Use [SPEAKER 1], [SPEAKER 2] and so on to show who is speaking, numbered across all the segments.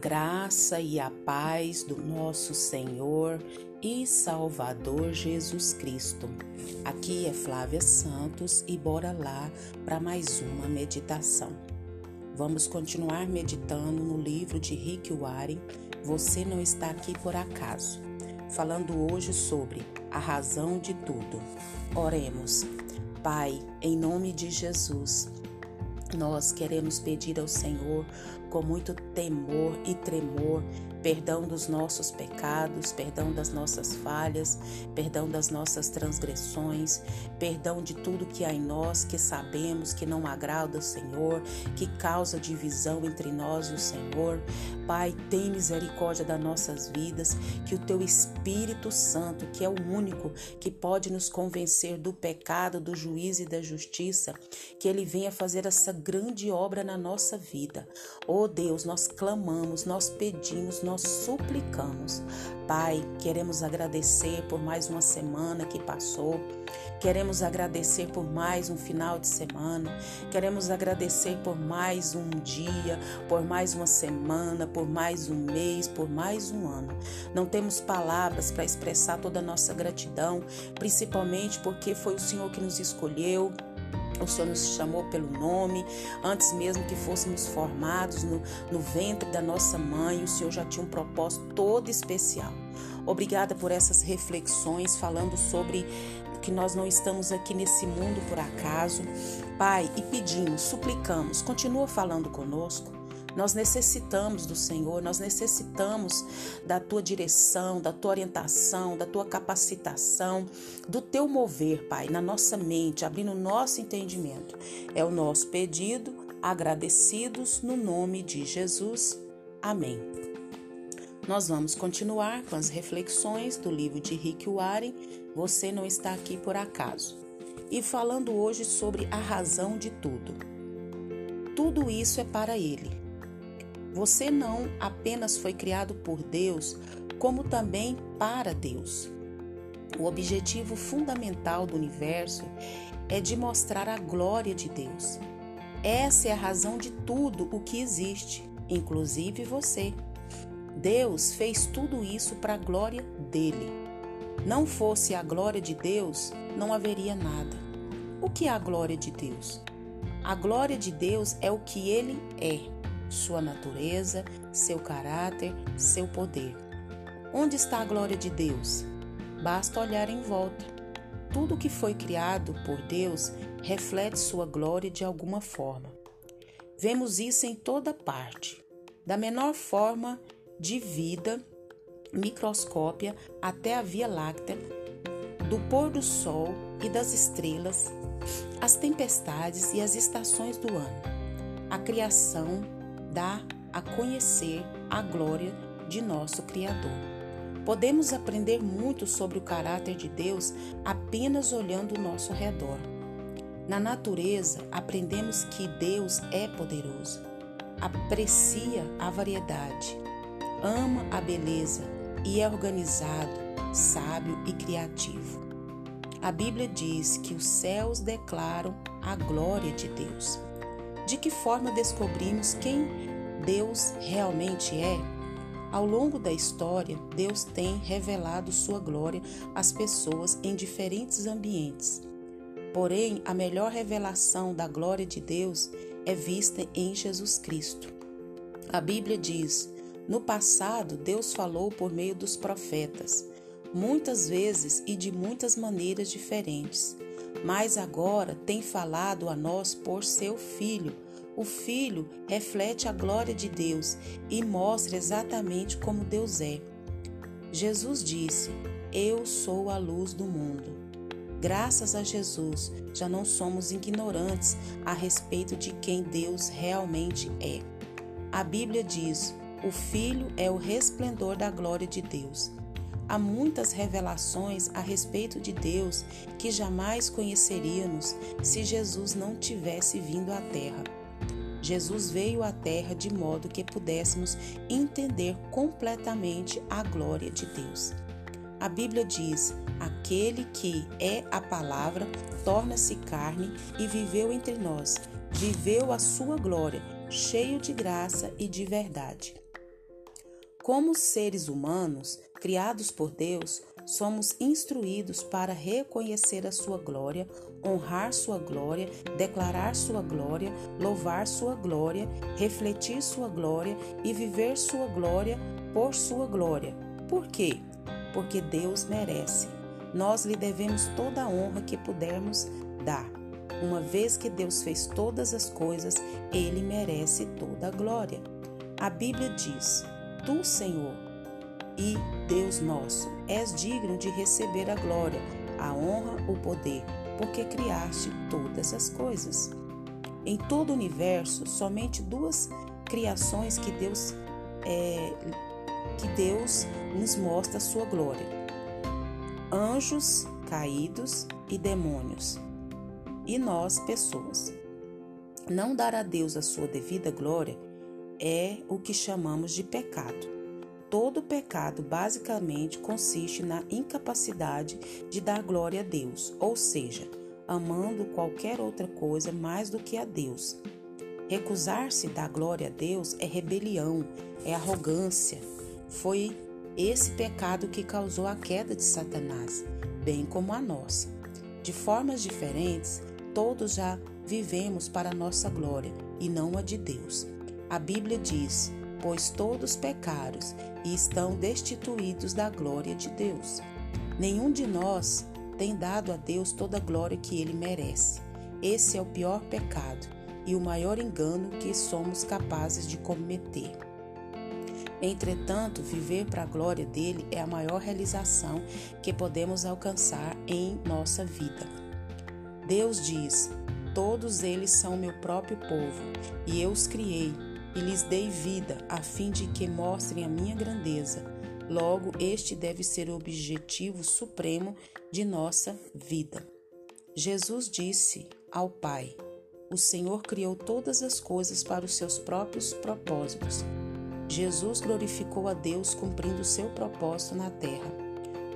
[SPEAKER 1] graça e a paz do nosso Senhor e Salvador Jesus Cristo. Aqui é Flávia Santos e bora lá para mais uma meditação. Vamos continuar meditando no livro de Rick Warren, Você Não Está Aqui Por Acaso, falando hoje sobre a razão de tudo. Oremos. Pai, em nome de Jesus, nós queremos pedir ao Senhor com muito temor e tremor perdão dos nossos pecados, perdão das nossas falhas, perdão das nossas transgressões, perdão de tudo que há em nós que sabemos que não agrada ao Senhor, que causa divisão entre nós e o Senhor. Pai, tem misericórdia das nossas vidas, que o teu Espírito Santo, que é o único que pode nos convencer do pecado, do juízo e da justiça, que ele venha fazer essa grande obra na nossa vida. Oh Deus, nós clamamos, nós pedimos, nós suplicamos. Pai, queremos agradecer por mais uma semana que passou. Queremos agradecer por mais um final de semana. Queremos agradecer por mais um dia, por mais uma semana, por mais um mês, por mais um ano. Não temos palavras para expressar toda a nossa gratidão, principalmente porque foi o Senhor que nos escolheu o Senhor nos chamou pelo nome, antes mesmo que fôssemos formados no, no ventre da nossa mãe, o Senhor já tinha um propósito todo especial. Obrigada por essas reflexões falando sobre que nós não estamos aqui nesse mundo por acaso. Pai, e pedimos, suplicamos, continua falando conosco nós necessitamos do Senhor, nós necessitamos da tua direção, da tua orientação, da tua capacitação, do teu mover, Pai, na nossa mente, abrindo o nosso entendimento. É o nosso pedido, agradecidos no nome de Jesus. Amém. Nós vamos continuar com as reflexões do livro de Rick Warren, Você Não Está Aqui Por Acaso, e falando hoje sobre a razão de tudo. Tudo isso é para Ele você não apenas foi criado por Deus, como também para Deus. O objetivo fundamental do universo é de mostrar a glória de Deus. Essa é a razão de tudo o que existe, inclusive você. Deus fez tudo isso para a glória dele. Não fosse a glória de Deus, não haveria nada. O que é a glória de Deus? A glória de Deus é o que ele é sua natureza, seu caráter, seu poder. Onde está a glória de Deus? Basta olhar em volta. Tudo que foi criado por Deus reflete sua glória de alguma forma. Vemos isso em toda parte, da menor forma de vida microscópia até a Via Láctea, do pôr do sol e das estrelas, as tempestades e as estações do ano, a criação dá a conhecer a glória de nosso Criador. Podemos aprender muito sobre o caráter de Deus apenas olhando o nosso redor. Na natureza, aprendemos que Deus é poderoso, aprecia a variedade, ama a beleza e é organizado, sábio e criativo. A Bíblia diz que os céus declaram a glória de Deus. De que forma descobrimos quem Deus realmente é? Ao longo da história, Deus tem revelado sua glória às pessoas em diferentes ambientes. Porém, a melhor revelação da glória de Deus é vista em Jesus Cristo. A Bíblia diz: No passado, Deus falou por meio dos profetas, muitas vezes e de muitas maneiras diferentes mas agora tem falado a nós por seu Filho. O Filho reflete a glória de Deus e mostra exatamente como Deus é. Jesus disse: Eu sou a luz do mundo. Graças a Jesus, já não somos ignorantes a respeito de quem Deus realmente é. A Bíblia diz: o Filho é o resplendor da glória de Deus. Há muitas revelações a respeito de Deus que jamais conheceríamos se Jesus não tivesse vindo à Terra. Jesus veio à Terra de modo que pudéssemos entender completamente a glória de Deus. A Bíblia diz: aquele que é a palavra torna-se carne e viveu entre nós, viveu a sua glória, cheio de graça e de verdade. Como seres humanos criados por Deus, somos instruídos para reconhecer a sua glória, honrar sua glória, declarar sua glória, louvar sua glória, refletir sua glória e viver sua glória por sua glória. Por quê? Porque Deus merece. Nós lhe devemos toda a honra que pudermos dar. Uma vez que Deus fez todas as coisas, ele merece toda a glória. A Bíblia diz: Tu, Senhor, e Deus nosso, és digno de receber a glória, a honra, o poder, porque criaste todas as coisas. Em todo o universo, somente duas criações que Deus é, que Deus nos mostra a sua glória: anjos caídos e demônios, e nós, pessoas. Não dar a Deus a sua devida glória é o que chamamos de pecado. Todo pecado basicamente consiste na incapacidade de dar glória a Deus, ou seja, amando qualquer outra coisa mais do que a Deus. Recusar-se da glória a Deus é rebelião, é arrogância. Foi esse pecado que causou a queda de Satanás, bem como a nossa. De formas diferentes, todos já vivemos para a nossa glória e não a de Deus. A Bíblia diz: Pois todos pecaram e estão destituídos da glória de Deus. Nenhum de nós tem dado a Deus toda a glória que ele merece. Esse é o pior pecado e o maior engano que somos capazes de cometer. Entretanto, viver para a glória dele é a maior realização que podemos alcançar em nossa vida. Deus diz: Todos eles são meu próprio povo, e eu os criei e lhes dei vida, a fim de que mostrem a minha grandeza. Logo, este deve ser o objetivo supremo de nossa vida. Jesus disse ao Pai: O Senhor criou todas as coisas para os seus próprios propósitos. Jesus glorificou a Deus cumprindo seu propósito na terra.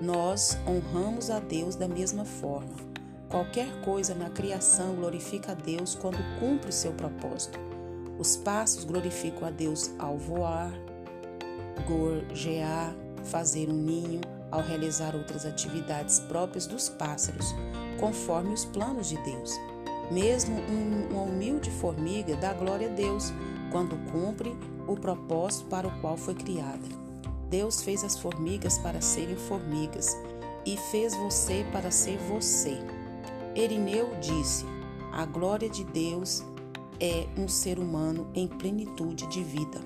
[SPEAKER 1] Nós honramos a Deus da mesma forma. Qualquer coisa na criação glorifica a Deus quando cumpre o seu propósito. Os passos glorificam a Deus ao voar, gorjear, fazer um ninho, ao realizar outras atividades próprias dos pássaros, conforme os planos de Deus. Mesmo uma humilde formiga dá glória a Deus quando cumpre o propósito para o qual foi criada. Deus fez as formigas para serem formigas e fez você para ser você. Erineu disse: A glória de Deus é um ser humano em plenitude de vida.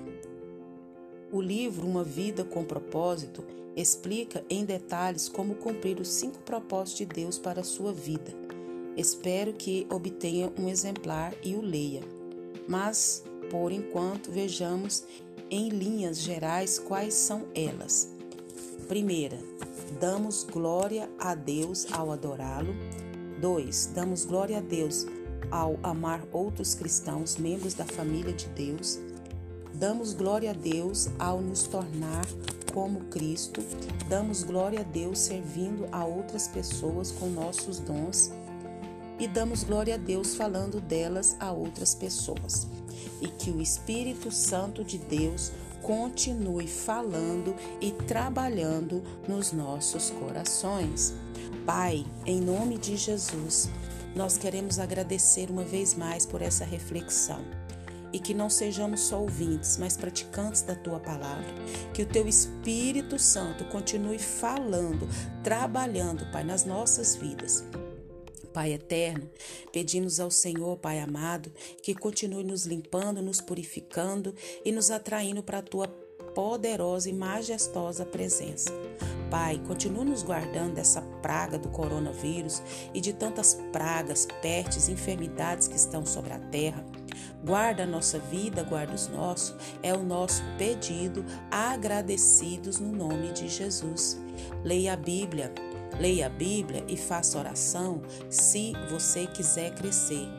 [SPEAKER 1] O livro Uma Vida com Propósito explica em detalhes como cumprir os cinco propósitos de Deus para a sua vida. Espero que obtenha um exemplar e o leia. Mas, por enquanto, vejamos em linhas gerais quais são elas. Primeira, damos glória a Deus ao adorá-lo. 2. Damos glória a Deus ao amar outros cristãos, membros da família de Deus. Damos glória a Deus ao nos tornar como Cristo. Damos glória a Deus servindo a outras pessoas com nossos dons. E damos glória a Deus falando delas a outras pessoas. E que o Espírito Santo de Deus continue falando e trabalhando nos nossos corações. Pai, em nome de Jesus, nós queremos agradecer uma vez mais por essa reflexão. E que não sejamos só ouvintes, mas praticantes da tua palavra. Que o teu Espírito Santo continue falando, trabalhando, Pai, nas nossas vidas. Pai eterno, pedimos ao Senhor, Pai amado, que continue nos limpando, nos purificando e nos atraindo para a tua poderosa e majestosa presença. Pai, continua nos guardando dessa praga do coronavírus e de tantas pragas, pestes, enfermidades que estão sobre a terra. Guarda a nossa vida, guarda os nossos, é o nosso pedido, agradecidos no nome de Jesus. Leia a Bíblia, leia a Bíblia e faça oração se você quiser crescer.